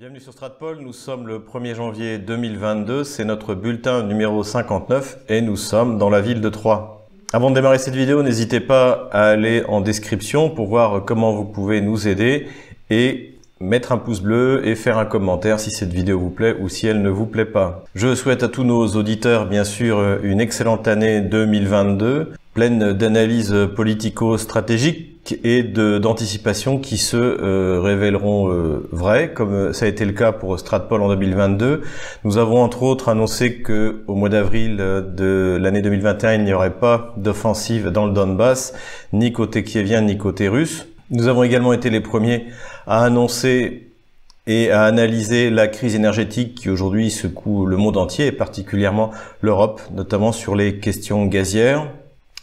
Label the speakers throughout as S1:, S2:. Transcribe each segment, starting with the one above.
S1: Bienvenue sur Stratpol, nous sommes le 1er janvier 2022, c'est notre bulletin numéro 59 et nous sommes dans la ville de Troyes. Avant de démarrer cette vidéo, n'hésitez pas à aller en description pour voir comment vous pouvez nous aider et mettre un pouce bleu et faire un commentaire si cette vidéo vous plaît ou si elle ne vous plaît pas. Je souhaite à tous nos auditeurs bien sûr une excellente année 2022 pleine d'analyses politico-stratégiques et d'anticipation qui se euh, révéleront euh, vraies, comme ça a été le cas pour Stratpol en 2022. Nous avons entre autres annoncé que au mois d'avril de l'année 2021, il n'y aurait pas d'offensive dans le Donbass, ni côté kievien, ni côté russe. Nous avons également été les premiers à annoncer et à analyser la crise énergétique qui aujourd'hui secoue le monde entier et particulièrement l'Europe, notamment sur les questions gazières.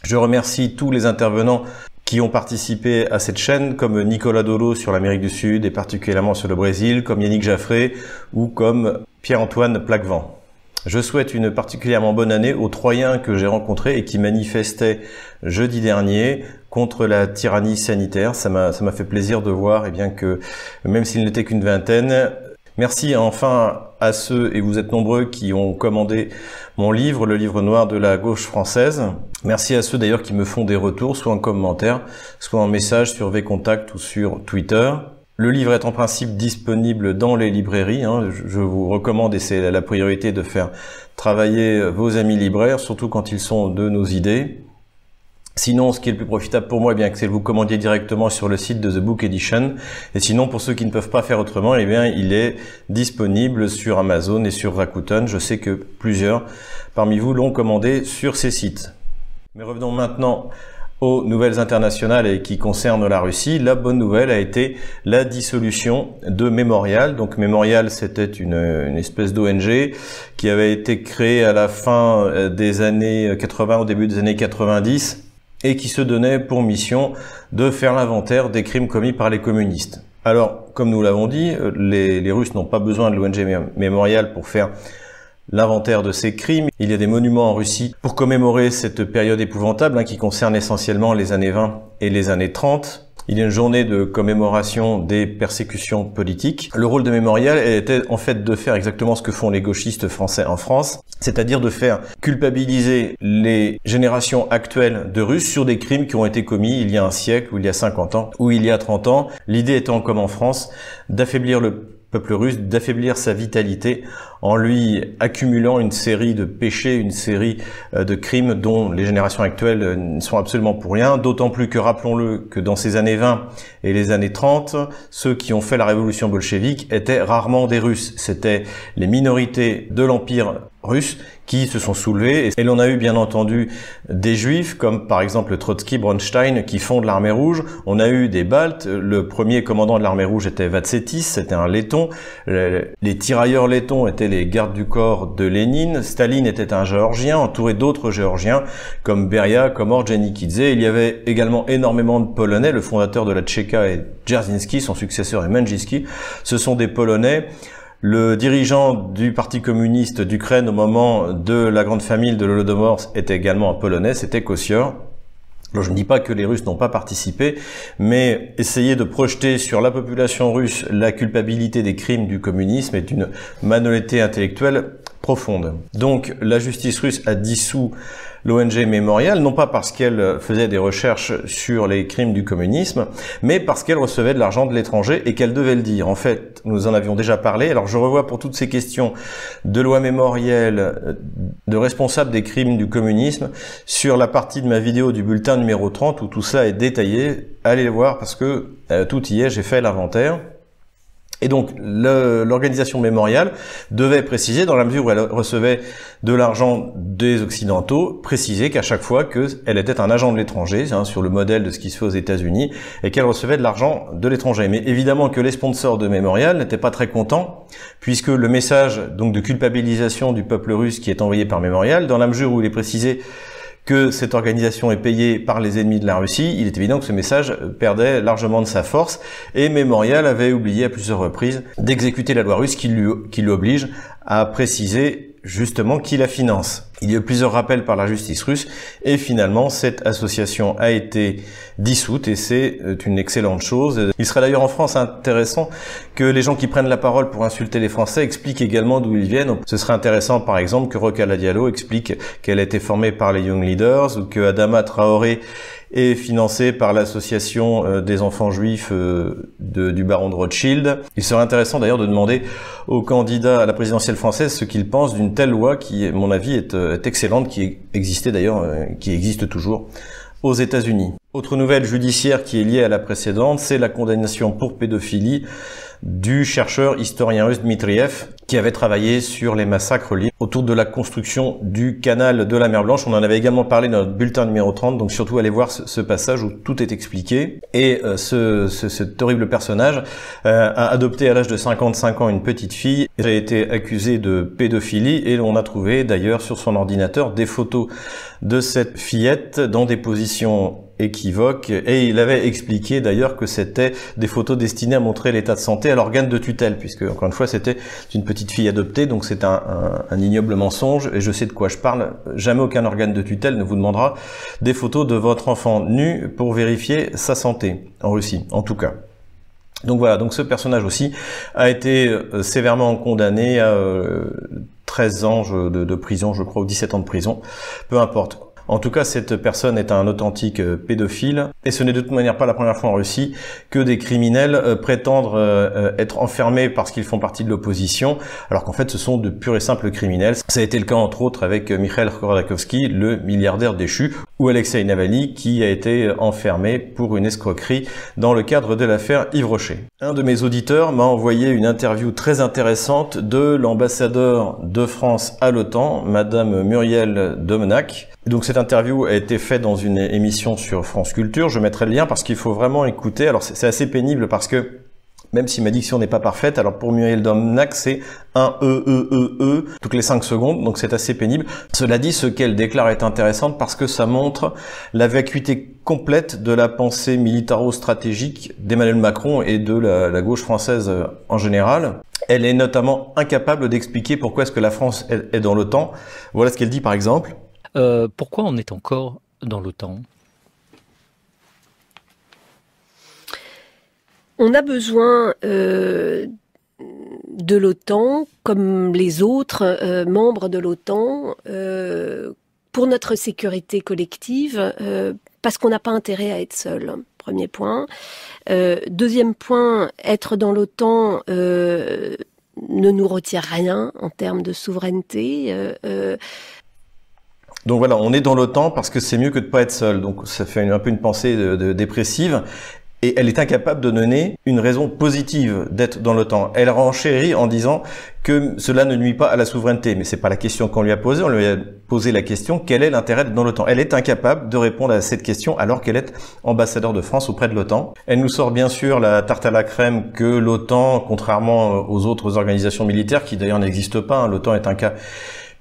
S1: Je remercie tous les intervenants qui ont participé à cette chaîne, comme Nicolas Dolo sur l'Amérique du Sud et particulièrement sur le Brésil, comme Yannick Jaffré ou comme Pierre-Antoine Plaquevent. Je souhaite une particulièrement bonne année aux Troyens que j'ai rencontrés et qui manifestaient jeudi dernier contre la tyrannie sanitaire. Ça m'a fait plaisir de voir, et eh bien que même s'il n'était qu'une vingtaine, Merci enfin à ceux, et vous êtes nombreux, qui ont commandé mon livre, le livre noir de la gauche française. Merci à ceux d'ailleurs qui me font des retours, soit en commentaire, soit en message sur VContact ou sur Twitter. Le livre est en principe disponible dans les librairies. Hein. Je vous recommande, et c'est la priorité, de faire travailler vos amis libraires, surtout quand ils sont de nos idées. Sinon, ce qui est le plus profitable pour moi, eh bien, c'est que vous commandiez directement sur le site de The Book Edition. Et sinon, pour ceux qui ne peuvent pas faire autrement, eh bien, il est disponible sur Amazon et sur Rakuten. Je sais que plusieurs parmi vous l'ont commandé sur ces sites. Mais revenons maintenant aux nouvelles internationales et qui concernent la Russie. La bonne nouvelle a été la dissolution de Memorial. Donc Memorial, c'était une, une espèce d'ONG qui avait été créée à la fin des années 80, au début des années 90 et qui se donnait pour mission de faire l'inventaire des crimes commis par les communistes. Alors, comme nous l'avons dit, euh, les, Russes n'ont pas besoin de l'ONG Mémorial pour faire l'inventaire de ces crimes. Il y a des monuments en Russie pour commémorer cette période épouvantable hein, qui concerne essentiellement les années 20 et les années 30. Il y a une journée de commémoration des persécutions politiques. Le rôle de Mémorial était en fait de faire exactement ce que font les gauchistes français en France, c'est-à-dire de faire culpabiliser les générations actuelles de Russes sur des crimes qui ont été commis il y a un siècle, ou il y a 50 ans, ou il y a 30 ans. L'idée étant, comme en France, d'affaiblir le d'affaiblir sa vitalité en lui accumulant une série de péchés, une série euh, de crimes dont les générations actuelles euh, ne sont absolument pour rien, d'autant plus que rappelons-le que dans ces années 20 et les années 30, ceux qui ont fait la révolution bolchevique étaient rarement des Russes, c'était les minorités de l'Empire russe qui se sont soulevés. Et l'on a eu bien entendu des juifs, comme par exemple Trotsky, Bronstein, qui fondent l'armée rouge. On a eu des Baltes. Le premier commandant de l'armée rouge était Vatsetis, c'était un letton. Les tirailleurs lettons étaient les gardes du corps de Lénine. Staline était un géorgien, entouré d'autres géorgiens, comme Beria, comme Orgenikidze. Il y avait également énormément de Polonais. Le fondateur de la Tchéka est Dzerzhinsky, son successeur est Menjinski. Ce sont des Polonais. Le dirigeant du Parti communiste d'Ukraine au moment de la grande famille de l'Holodomor était également un Polonais, c'était Kossior. Je ne dis pas que les Russes n'ont pas participé, mais essayer de projeter sur la population russe la culpabilité des crimes du communisme est une malhonnêteté intellectuelle profonde. Donc la justice russe a dissous l'ONG Mémorial, non pas parce qu'elle faisait des recherches sur les crimes du communisme, mais parce qu'elle recevait de l'argent de l'étranger et qu'elle devait le dire. En fait, nous en avions déjà parlé. Alors je revois pour toutes ces questions de loi mémorielle, de responsable des crimes du communisme, sur la partie de ma vidéo du bulletin numéro 30 où tout ça est détaillé. Allez le voir parce que euh, tout y est, j'ai fait l'inventaire. Et donc l'organisation mémoriale devait préciser, dans la mesure où elle recevait de l'argent des Occidentaux, préciser qu'à chaque fois qu'elle était un agent de l'étranger, hein, sur le modèle de ce qui se fait aux États-Unis, et qu'elle recevait de l'argent de l'étranger. Mais évidemment que les sponsors de mémorial n'étaient pas très contents, puisque le message donc de culpabilisation du peuple russe qui est envoyé par mémorial, dans la mesure où il est précisé que cette organisation est payée par les ennemis de la Russie, il est évident que ce message perdait largement de sa force et Memorial avait oublié à plusieurs reprises d'exécuter la loi russe qui lui, oblige à préciser justement qui la finance. Il y a eu plusieurs rappels par la justice russe et finalement cette association a été dissoute et c'est euh, une excellente chose. Il serait d'ailleurs en France intéressant que les gens qui prennent la parole pour insulter les Français expliquent également d'où ils viennent. Ce serait intéressant par exemple que Roca Diallo explique qu'elle a été formée par les Young Leaders ou que Adama Traoré est financé par l'association euh, des enfants juifs euh, du baron de Rothschild. Il serait intéressant d'ailleurs de demander aux candidats à la présidentielle française ce qu'ils pensent d'une telle loi qui, mon avis, est, excellente, qui existait d'ailleurs, qui existe toujours aux États-Unis. Autre nouvelle judiciaire qui est liée à la précédente, c'est la condamnation pour pédophilie du chercheur historien russe Dmitriev qui avait travaillé sur les massacres liés autour de la construction du canal de la mer Blanche. On en avait également parlé dans notre bulletin numéro 30, donc surtout allez voir ce, passage où tout est expliqué. Et euh, ce, ce, cet horrible personnage euh, a adopté à l'âge de 55 ans une petite fille, il a été accusé de pédophilie et on a trouvé d'ailleurs sur son ordinateur des photos de cette fillette dans des positions équivoques et il avait expliqué d'ailleurs que c'était des photos destinées à montrer l'état de santé à l'organe de tutelle puisque encore une fois c'était une petite fille adoptée, donc c'est un, ignoble mensonge, et je sais de quoi je parle. Jamais aucun organe de tutelle ne vous demandera des photos de votre enfant nu pour vérifier sa santé, en Russie, en tout cas. Donc voilà, donc ce personnage aussi a été euh, sévèrement condamné à 13 euh, ans de, de, prison, je crois, ou 17 ans de prison, peu importe. En tout cas, cette personne est un authentique euh, pédophile, et ce n'est de toute manière pas la première fois en Russie que des criminels euh, prétendent euh, être enfermés parce qu'ils font partie de l'opposition, alors qu'en fait ce sont de purs et simples criminels. Ça a été le cas entre autres avec Mikhail Khodorkovsky, le milliardaire déchu, ou Alexei Navalny, qui a été enfermé pour une escroquerie dans le cadre de l'affaire Yves Rocher. Un de mes auditeurs m'a envoyé une interview très intéressante de l'ambassadeur de France à l'OTAN, Madame Muriel Domenac, donc cette interview a été faite dans une émission sur France Culture. Je mettrai le lien parce qu'il faut vraiment écouter. Alors c'est assez pénible parce que même si ma diction n'est pas parfaite, alors pour Muriel Domnac, c'est un E, E, E, E toutes les 5 secondes, donc c'est assez pénible. Cela dit, ce qu'elle déclare est intéressant parce que ça montre la vacuité complète de la pensée militaro-stratégique d'Emmanuel Macron et de la, la, gauche française en général. Elle est notamment incapable d'expliquer pourquoi est-ce que la France est dans l'OTAN. Voilà ce qu'elle dit par exemple.
S2: Euh, pourquoi on est encore dans l'OTAN?
S3: On a besoin euh, de l'OTAN, comme les autres euh, membres de l'OTAN, pour notre sécurité collective, parce qu'on n'a pas intérêt à être seul. Premier point. deuxième point, être dans l'OTAN ne nous retire rien en termes de souveraineté.
S1: Donc voilà, on est dans l'OTAN parce que c'est mieux que de pas être seul. Donc ça fait un peu une pensée dépressive. Et elle est incapable de donner une raison positive d'être dans l'OTAN. Elle renchérit en disant que cela ne nuit pas à la souveraineté. Mais c'est pas la question qu'on lui a posée. On lui a posé la question quel est l'intérêt d'être dans l'OTAN? Elle est incapable de répondre à cette question alors qu'elle est ambassadeur de France auprès de l'OTAN. Elle nous sort bien sûr la tarte à la crème que l'OTAN, contrairement aux autres organisations militaires qui d'ailleurs n'existent pas, hein, l'OTAN est un cas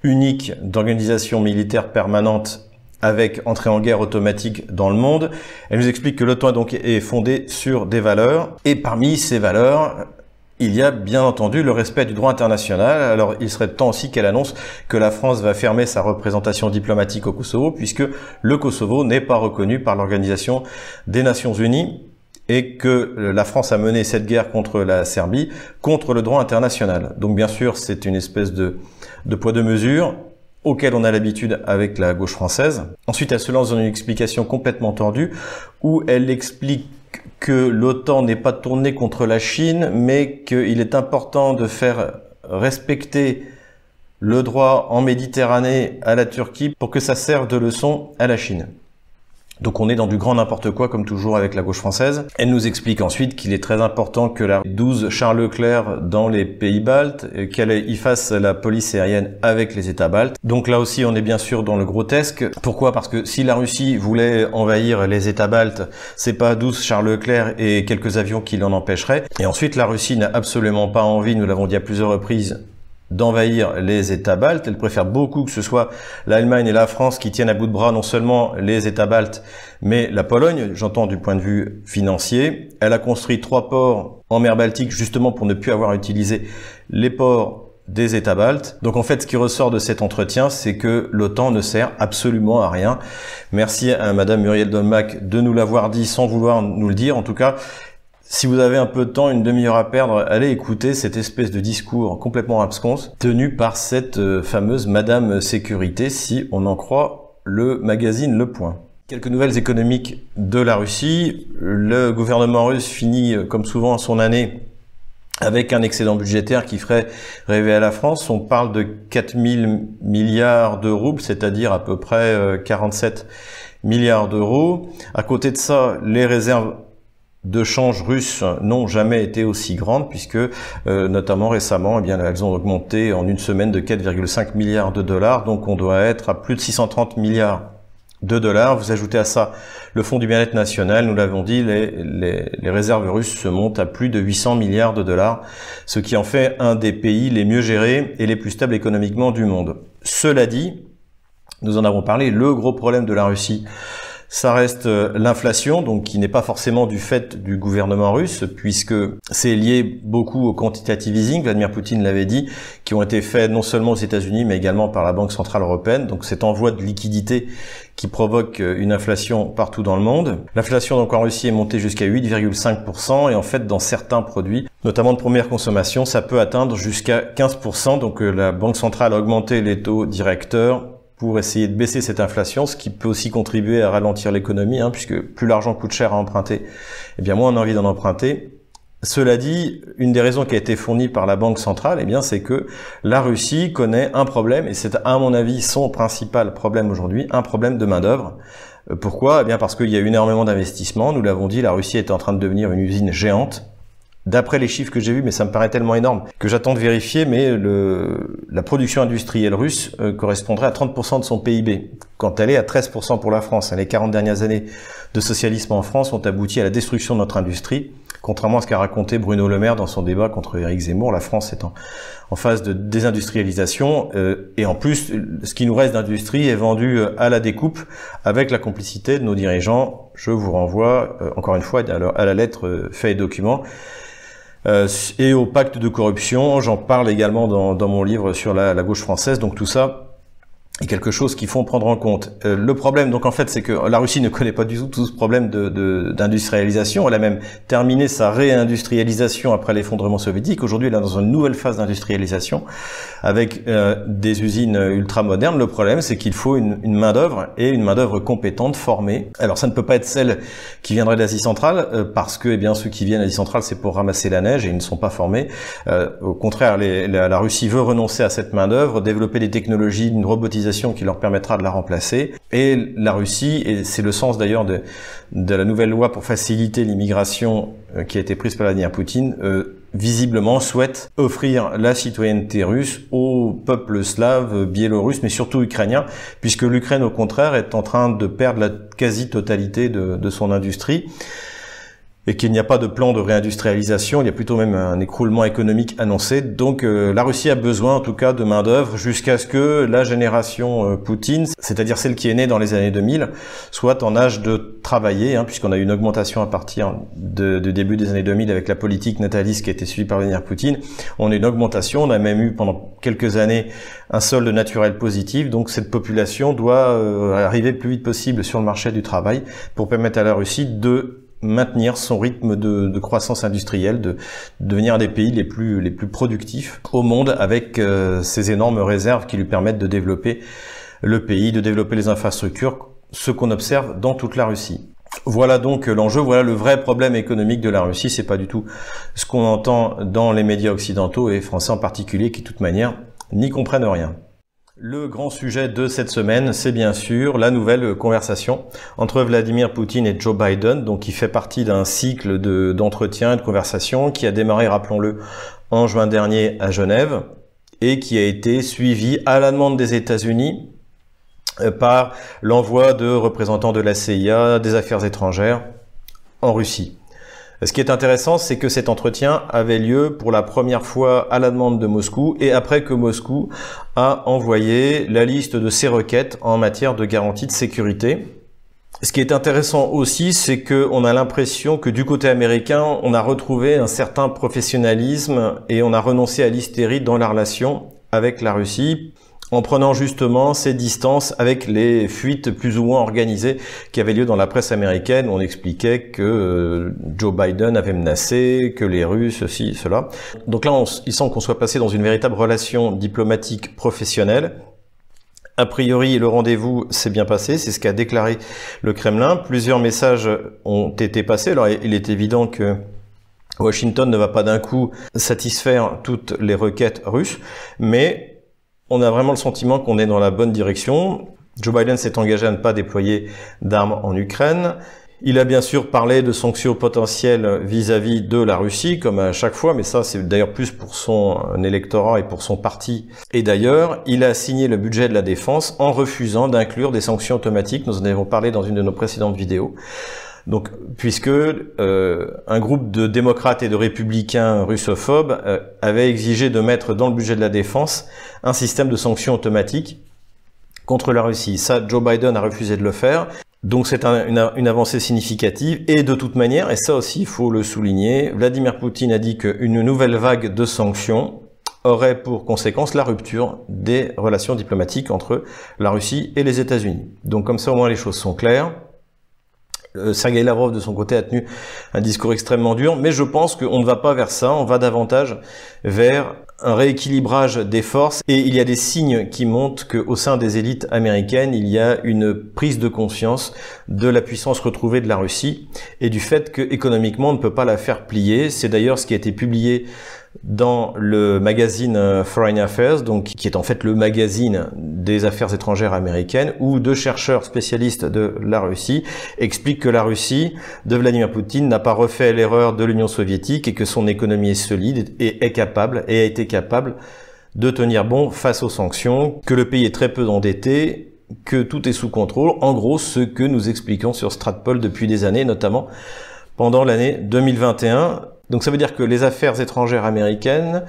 S1: unique d'organisation militaire permanente avec entrée en guerre automatique dans le monde. Elle nous explique que l'OTAN donc est fondée sur des valeurs et parmi ces valeurs, il y a bien entendu le respect du droit international. Alors il serait temps aussi qu'elle annonce que la France va fermer sa représentation diplomatique au Kosovo puisque le Kosovo n'est pas reconnu par l'Organisation des Nations Unies et que la France a mené cette guerre contre la Serbie contre le droit international. Donc bien sûr, c'est une espèce de de poids de mesure auquel on a l'habitude avec la gauche française. Ensuite, elle se lance dans une explication complètement tordue où elle explique que l'OTAN n'est pas tournée contre la Chine, mais qu'il est important de faire respecter le droit en Méditerranée à la Turquie pour que ça serve de leçon à la Chine. Donc on est dans du grand n'importe quoi comme toujours avec la gauche française. Elle nous explique ensuite qu'il est très important que la 12 Charles Leclerc dans les pays baltes, qu'elle y fasse la police aérienne avec les États baltes. Donc là aussi on est bien sûr dans le grotesque. Pourquoi? Parce que si la Russie voulait envahir les États baltes, c'est pas 12 Charles Leclerc et quelques avions qui l'en empêcheraient. Et ensuite la Russie n'a absolument pas envie, nous l'avons dit à plusieurs reprises, d'envahir les États baltes. Elle préfère beaucoup que ce soit l'Allemagne et la France qui tiennent à bout de bras non seulement les États baltes, mais la Pologne, j'entends du point de vue financier. Elle a construit trois ports en mer Baltique justement pour ne plus avoir à utiliser les ports des États baltes. Donc en fait, ce qui ressort de cet entretien, c'est que l'OTAN ne sert absolument à rien. Merci à Madame Muriel Dolmac de nous l'avoir dit sans vouloir nous le dire. En tout cas, si vous avez un peu de temps, une demi-heure à perdre, allez écouter cette espèce de discours complètement absconce tenu par cette euh, fameuse Madame Sécurité, si on en croit le magazine Le Point. Quelques nouvelles économiques de la Russie. Le gouvernement russe finit, euh, comme souvent, son année avec un excédent budgétaire qui ferait rêver à la France. On parle de 4000 milliards de roubles, c'est-à-dire à peu près 47 euh, milliards d'euros. À côté de ça, les réserves de change russes n'ont jamais été aussi grandes puisque euh, notamment récemment, eh elles ont augmenté en une semaine de 4,5 milliards de dollars. Donc on doit être à plus de 630 milliards de dollars. Vous ajoutez à ça le Fonds du bien-être national, nous l'avons dit, les, les, réserves russes se montent à plus de 800 milliards de dollars, ce qui en fait un des pays les mieux gérés et les plus stables économiquement du monde. Cela dit, nous en avons parlé, le gros problème de la Russie, ça reste euh, l'inflation, donc qui n'est pas forcément du fait du gouvernement russe, puisque c'est lié beaucoup au quantitative easing, Vladimir Poutine l'avait dit, qui ont été faits non seulement aux États-Unis, mais également par la Banque centrale européenne. Donc cet envoi de liquidité qui provoque euh, une inflation partout dans le monde. L'inflation donc en Russie est montée jusqu'à 8,5% et en fait dans certains produits, notamment de première consommation, ça peut atteindre jusqu'à 15%. Donc euh, la Banque centrale a augmenté les taux directeurs pour essayer de baisser cette inflation, ce qui peut aussi contribuer à ralentir l'économie, hein, puisque plus l'argent coûte cher à emprunter, eh bien moins on a envie d'en emprunter. Cela dit, une des raisons qui a été fournie par la Banque centrale, eh bien, c'est que la Russie connaît un problème, et c'est à mon avis son principal problème aujourd'hui, un problème de main d'œuvre. Euh, pourquoi? Eh bien, parce qu'il y a eu énormément d'investissements. Nous l'avons dit, la Russie est en train de devenir une usine géante d'après les chiffres que j'ai vus, mais ça me paraît tellement énorme que j'attends de vérifier, mais le, la production industrielle russe euh, correspondrait à 30% de son PIB, quand elle est à 13% pour la France. Les 40 dernières années de socialisme en France ont abouti à la destruction de notre industrie, contrairement à ce qu'a raconté Bruno Le Maire dans son débat contre Éric Zemmour, la France est en, phase de désindustrialisation, euh, et en plus, ce qui nous reste d'industrie est vendu euh, à la découpe avec la complicité de nos dirigeants. Je vous renvoie, encore une fois, à la lettre fait et document euh, et au pacte de corruption. J'en parle également dans, dans, mon livre sur la, la, gauche française. Donc tout ça, et quelque chose qu'il faut prendre en compte. Euh, le problème, donc en fait, c'est que la Russie ne connaît pas du tout tout ce problème d'industrialisation. De, Elle a même terminé sa réindustrialisation après l'effondrement soviétique. Aujourd'hui, elle est dans une nouvelle phase d'industrialisation avec euh, des usines ultra modernes. Le problème, c'est qu'il faut une, une main d'œuvre et une main d'œuvre compétente, formée. Alors, ça ne peut pas être celle qui viendrait d'Asie centrale, euh, parce que, eh bien, ceux qui viennent d'Asie centrale, c'est pour ramasser la neige et ils ne sont pas formés. au contraire, les, la, la Russie veut renoncer à cette main d'œuvre, développer des technologies, une robotisation qui leur permettra de la remplacer. Et la Russie, et c'est le sens d'ailleurs de, la nouvelle loi pour faciliter l'immigration euh, qui a été prise par Vladimir Poutine, euh, visiblement souhaite offrir la citoyenneté russe au peuple slave, biélorusse, mais surtout ukrainien, puisque l'Ukraine, au contraire, est en train de perdre la quasi-totalité de son industrie et qu'il n'y a pas de plan de réindustrialisation, il y a plutôt même un écroulement économique annoncé. Donc euh, la Russie a besoin en tout cas de main d'œuvre jusqu'à ce que la génération euh, Poutine, c'est-à-dire celle qui est née dans les années 2000, soit en âge de travailler, hein, puisqu'on a eu une augmentation à partir de, début des années 2000 avec la politique nataliste qui a été suivie par Vladimir Poutine. On a une augmentation, on a même eu pendant quelques années un solde naturel positif. Donc cette population doit euh, arriver le plus vite possible sur le marché du travail pour permettre à la Russie de maintenir son rythme de, croissance industrielle, de, devenir un des pays les plus, les plus productifs au monde avec euh, énormes réserves qui lui permettent de développer le pays, de développer les infrastructures, ce qu'on observe dans toute la Russie. Voilà donc l'enjeu, voilà le vrai problème économique de la Russie, c'est pas du tout ce qu'on entend dans les médias occidentaux et français en particulier qui de toute manière n'y comprennent rien. Le grand sujet de cette semaine, c'est bien sûr la nouvelle conversation entre Vladimir Poutine et Joe Biden, donc qui fait partie d'un cycle d'entretien et de conversation qui a démarré, rappelons-le, en juin dernier à Genève et qui a été suivi à la demande des États-Unis euh, par l'envoi de représentants de la CIA, des affaires étrangères en Russie. Ce qui est intéressant, c'est que cet entretien avait lieu pour la première fois à la demande de Moscou et après que Moscou a envoyé la liste de ses requêtes en matière de garantie de sécurité. Ce qui est intéressant aussi, c'est qu'on a l'impression que du côté américain, on a retrouvé un certain professionnalisme et on a renoncé à l'hystérie dans la relation avec la Russie en prenant justement ces distances avec les fuites plus ou moins organisées qui avaient lieu dans la presse américaine on expliquait que euh, Joe Biden avait menacé, que les Russes, ceci, cela. Donc là, on, il semble qu'on soit passé dans une véritable relation diplomatique professionnelle a priori, le rendez-vous s'est bien passé, c'est ce qu'a déclaré le Kremlin. Plusieurs messages ont été passés. Alors, il est évident que Washington ne va pas d'un coup satisfaire toutes les requêtes russes, mais on a vraiment le sentiment qu'on est dans la bonne direction. Joe Biden s'est engagé à ne pas déployer d'armes en Ukraine. Il a bien sûr parlé de sanctions potentielles vis-à-vis de la Russie, comme à chaque fois, mais ça c'est d'ailleurs plus pour son électorat et pour son parti. Et d'ailleurs, il a signé le budget de la défense en refusant d'inclure des sanctions automatiques. Nous en avons parlé dans une de nos précédentes vidéos. Donc, puisque euh, un groupe de démocrates et de républicains russophobes euh, avait exigé de mettre dans le budget de la défense un système de sanctions automatiques contre la Russie. Ça, Joe Biden a refusé de le faire. Donc c'est une, avancée significative et de toute manière, et ça aussi il faut le souligner, Vladimir Poutine a dit qu'une nouvelle vague de sanctions aurait pour conséquence la rupture des relations diplomatiques entre la Russie et les États-Unis. Donc comme ça au moins les choses sont claires. Euh, Sergei Lavrov de son côté a tenu un discours extrêmement dur, mais je pense qu'on ne va pas vers ça, on va davantage vers un rééquilibrage des forces et il y a des signes qui montrent qu'au sein des élites américaines, il y a une prise de conscience de la puissance retrouvée de la Russie et du fait que économiquement on ne peut pas la faire plier. C'est d'ailleurs ce qui a été publié dans le magazine euh, Foreign Affairs, donc qui est en fait le magazine des affaires étrangères américaines, où deux chercheurs spécialistes de la Russie expliquent que la Russie de Vladimir Poutine n'a pas refait l'erreur de l'Union soviétique et que son économie est solide et est capable et a été capable de tenir bon face aux sanctions, que le pays est très peu endetté, que tout est sous contrôle. En gros, ce que nous expliquons sur Stratpol depuis des années, notamment pendant l'année 2021. Donc ça veut dire que les affaires étrangères américaines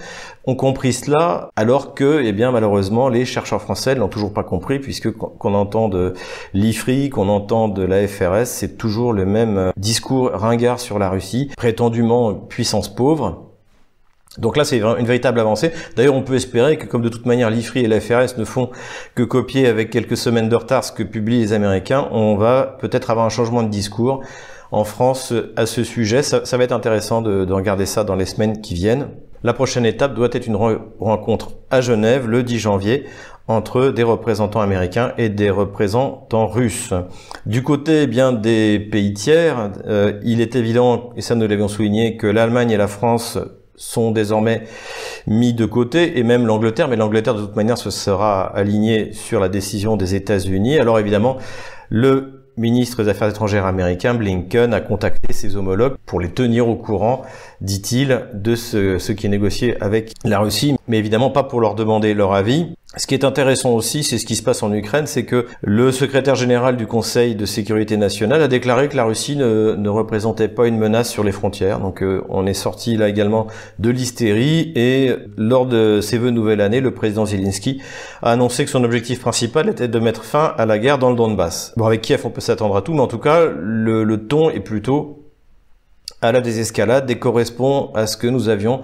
S1: ont compris cela, alors que, eh bien, malheureusement, les chercheurs français n'ont toujours pas compris, puisque qu'on entend de l'IFRI, qu'on entend de la FRS, c'est toujours le même euh, discours ringard sur la Russie, prétendument puissance pauvre. Donc là, c'est une véritable avancée. D'ailleurs, on peut espérer que, comme de toute manière, l'IFRI et la FRS ne font que copier avec quelques semaines de retard ce que publient les Américains, on va peut-être avoir un changement de discours en France à ce sujet. Ça, va être intéressant de, regarder ça dans les semaines qui viennent. La prochaine étape doit être une rencontre à Genève le 10 janvier entre des représentants américains et des représentants russes. Du côté eh bien des pays tiers, euh, il est évident, et ça nous l'avions souligné, que l'Allemagne et la France sont désormais mis de côté, et même l'Angleterre, mais l'Angleterre de toute manière se sera alignée sur la décision des États-Unis. Alors évidemment, le ministre des Affaires étrangères américain, Blinken, a contacté ses homologues pour les tenir au courant, dit-il, de ce, qui est négocié avec la Russie, mais évidemment pas pour leur demander leur avis. Ce qui est intéressant aussi, c'est ce qui se passe en Ukraine, c'est que le secrétaire général du Conseil de sécurité nationale a déclaré que la Russie ne, représentait pas une menace sur les frontières. Donc euh, on est sorti là également de l'hystérie et lors de ses vœux nouvelle année, le président Zelensky a annoncé que son objectif principal était de mettre fin à la guerre dans le Donbass. Bon, avec Kiev, on peut s'attendre à tout, mais en tout cas, le ton est plutôt à la désescalade et correspond à ce que nous avions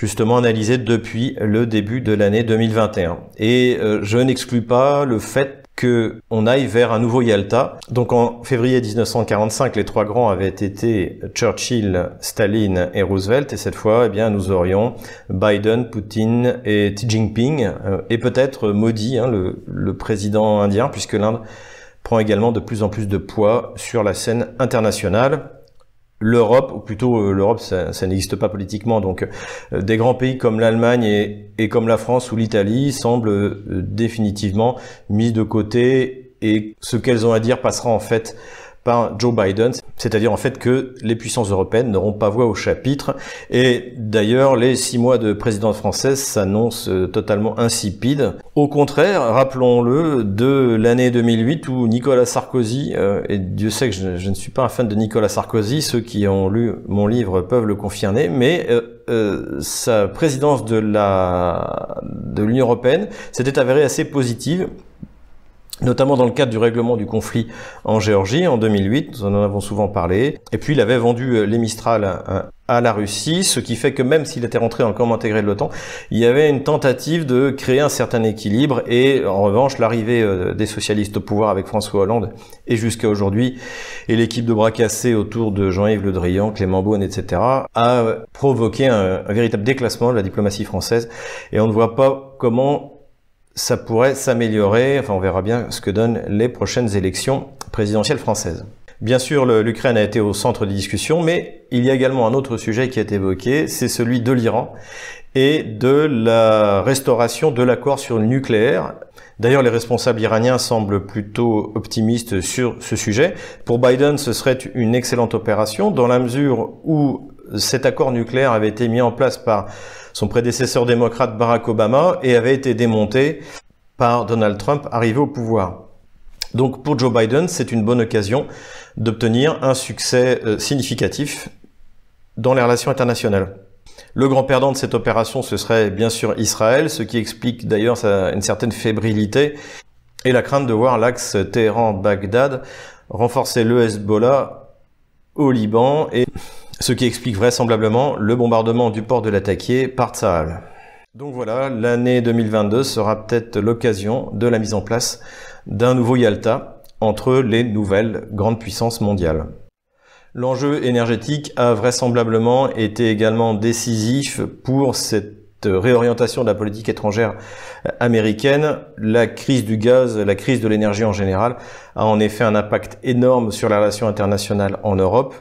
S1: justement analysé depuis le début de l'année 2021. Et euh, je n'exclus pas le fait que on aille vers un nouveau Yalta. Donc en février 1945, les trois grands avaient été Churchill, Staline et Roosevelt, et cette fois, eh bien, nous aurions Biden, Poutine et Xi Jinping, euh, et peut-être Modi, hein, le, le président indien, puisque l'Inde prend également de plus en plus de poids sur la scène internationale l'Europe, ou plutôt euh, l'Europe, ça, n'existe pas politiquement, donc euh, des grands pays comme l'Allemagne et, comme la France ou l'Italie semblent euh, définitivement mis de côté et ce qu'elles ont à dire passera en fait Joe Biden, c'est-à-dire en fait que les puissances européennes n'auront pas voix au chapitre. Et d'ailleurs, les six mois de présidence française s'annoncent euh, totalement insipides. Au contraire, rappelons-le, de l'année 2008 où Nicolas Sarkozy, euh, et Dieu sait que je, ne suis pas un fan de Nicolas Sarkozy, ceux qui ont lu mon livre peuvent le confirmer, mais euh, sa présidence de l'Union européenne s'était avérée assez positive notamment dans le cadre du règlement du conflit en Géorgie en 2008, nous en avons souvent parlé. Et puis il avait vendu euh, les Mistral à, la Russie, ce qui fait que même s'il était rentré dans le camp intégré de l'OTAN, il y avait une tentative de créer un certain équilibre. Et en revanche, l'arrivée euh, des socialistes au pouvoir avec François Hollande et jusqu'à aujourd'hui, et l'équipe de bras cassés autour de Jean-Yves Le Drian, Clément Beaune, etc., a provoqué un véritable déclassement de la diplomatie française. Et on ne voit pas comment ça pourrait s'améliorer. Enfin, on verra bien ce que donnent les prochaines élections présidentielles françaises. Bien sûr, l'Ukraine a été au centre des discussions, mais il y a également un autre sujet qui été évoqué, c'est celui de l'Iran et de la restauration de l'accord sur le nucléaire. D'ailleurs, les responsables iraniens semblent plutôt optimistes sur ce sujet. Pour Biden, ce serait une excellente opération dans la mesure où cet accord nucléaire avait été mis en place par son prédécesseur démocrate Barack Obama et avait été démonté par Donald Trump arrivé au pouvoir. Donc pour Joe Biden, c'est une bonne occasion d'obtenir un succès euh, significatif dans les relations internationales. Le grand perdant de cette opération, ce serait bien sûr Israël, ce qui explique d'ailleurs une certaine fébrilité et la crainte de voir l'axe Téhéran-Bagdad renforcer le Hezbollah au Liban et ce qui explique vraisemblablement le bombardement du port de l'Attaqué par Tsahal. Donc voilà, l'année 2022 sera peut-être l'occasion de la mise en place d'un nouveau Yalta entre les nouvelles grandes puissances mondiales. L'enjeu énergétique a vraisemblablement été également décisif pour cette réorientation de la politique étrangère américaine. La crise du gaz, la crise de l'énergie en général, a en effet un impact énorme sur la relation internationale en Europe.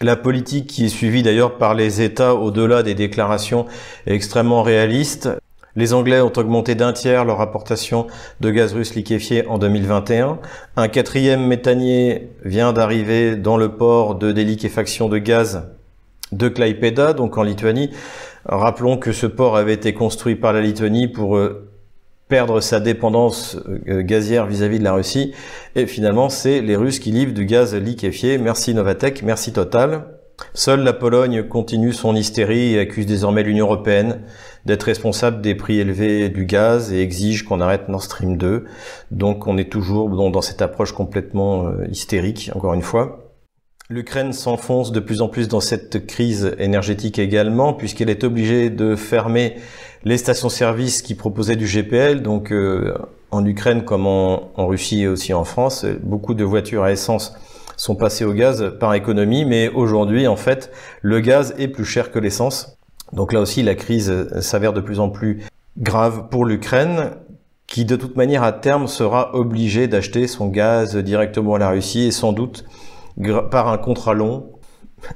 S1: La politique qui est suivie d'ailleurs par les États au-delà des déclarations est extrêmement réaliste. Les Anglais ont augmenté d'un tiers leur apportation de gaz russe liquéfié en 2021. Un quatrième méthanier vient d'arriver dans le port de déliquéfaction de gaz de Klaipeda, donc en Lituanie. Rappelons que ce port avait été construit par la Lituanie pour euh, perdre sa dépendance euh, gazière vis-à-vis de la Russie. Et finalement, c'est les Russes qui livrent du gaz liquéfié. Merci Novatec, merci Total. Seule la Pologne continue son hystérie et accuse désormais l'Union européenne d'être responsable des prix élevés du gaz et exige qu'on arrête Nord Stream 2. Donc on est toujours dans cette approche complètement euh, hystérique, encore une fois. L'Ukraine s'enfonce de plus en plus dans cette crise énergétique également, puisqu'elle est obligée de fermer les stations-service qui proposaient du GPL, donc euh, en Ukraine comme en, Russie et aussi en France, beaucoup de voitures à essence sont passées au gaz par économie, mais aujourd'hui, en fait, le gaz est plus cher que l'essence. Donc là aussi, la crise s'avère de plus en plus grave pour l'Ukraine, qui de toute manière à terme sera obligée d'acheter son gaz directement à la Russie et sans doute par un contrat long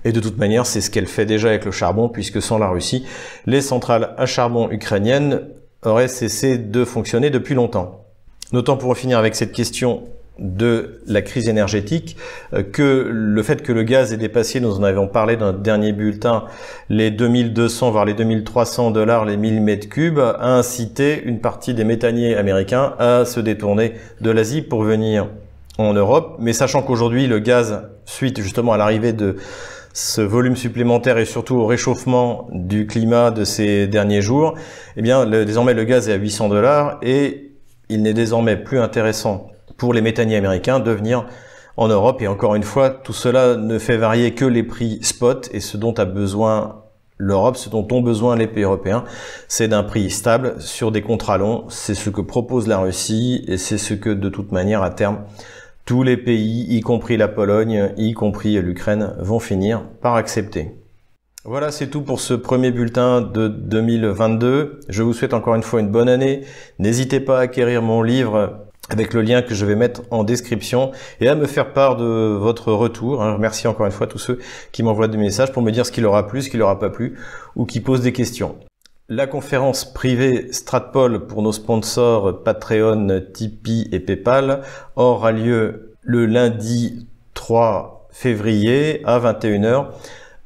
S1: et de toute manière, c'est ce qu'elle fait déjà avec le charbon, puisque sans la Russie, les centrales à charbon ukrainiennes auraient cessé de fonctionner depuis longtemps. Notons pour finir avec cette question de la crise énergétique euh, que le fait que le gaz ait dépassé, nous en avions parlé dans notre dernier bulletin, les 2200 voire les 2300 dollars les 1000 mètres cubes, a incité une partie des méthaniers américains à se détourner de l'Asie pour venir en Europe. Mais sachant qu'aujourd'hui le gaz, suite justement à l'arrivée de ce volume supplémentaire et surtout au réchauffement du climat de ces derniers jours, eh bien, désormais le gaz est à 800 dollars et il n'est désormais plus intéressant pour les méthaniers américains de venir en Europe. Et encore une fois, tout cela ne fait varier que les prix spot et ce dont a besoin l'Europe, ce dont ont besoin les pays européens, c'est d'un prix stable sur des contrats longs. C'est ce que propose la Russie et c'est ce que de toute manière à terme tous les pays, y compris la Pologne, y compris l'Ukraine, vont finir par accepter. Voilà, c'est tout pour ce premier bulletin de 2022. Je vous souhaite encore une fois une bonne année. N'hésitez pas à acquérir mon livre avec le lien que je vais mettre en description et à me faire part de votre retour. Hein. Merci encore une fois à tous ceux qui m'envoient des messages pour me dire ce qu'il aura plu, ce qu'il aura pas plu ou qui posent des questions. La conférence privée Stratpol pour nos sponsors Patreon, Tipeee et PayPal aura lieu le lundi 3 février à 21h,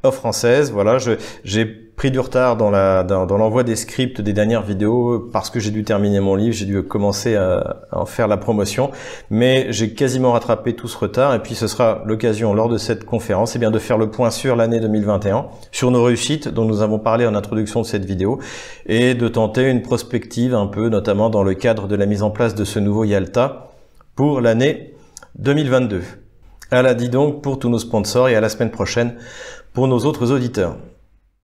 S1: heure française. Voilà, j'ai pris du retard dans la dans, l'envoi des scripts des dernières vidéos parce que j'ai dû terminer mon livre, j'ai dû commencer à, en faire la promotion, mais j'ai quasiment rattrapé tout ce retard et puis ce sera l'occasion lors de cette conférence et eh bien de faire le point sur l'année 2021, sur nos réussites dont nous avons parlé en introduction de cette vidéo et de tenter une prospective un peu notamment dans le cadre de la mise en place de ce nouveau Yalta pour l'année 2022. À la dit donc pour tous nos sponsors et à la semaine prochaine pour nos autres auditeurs.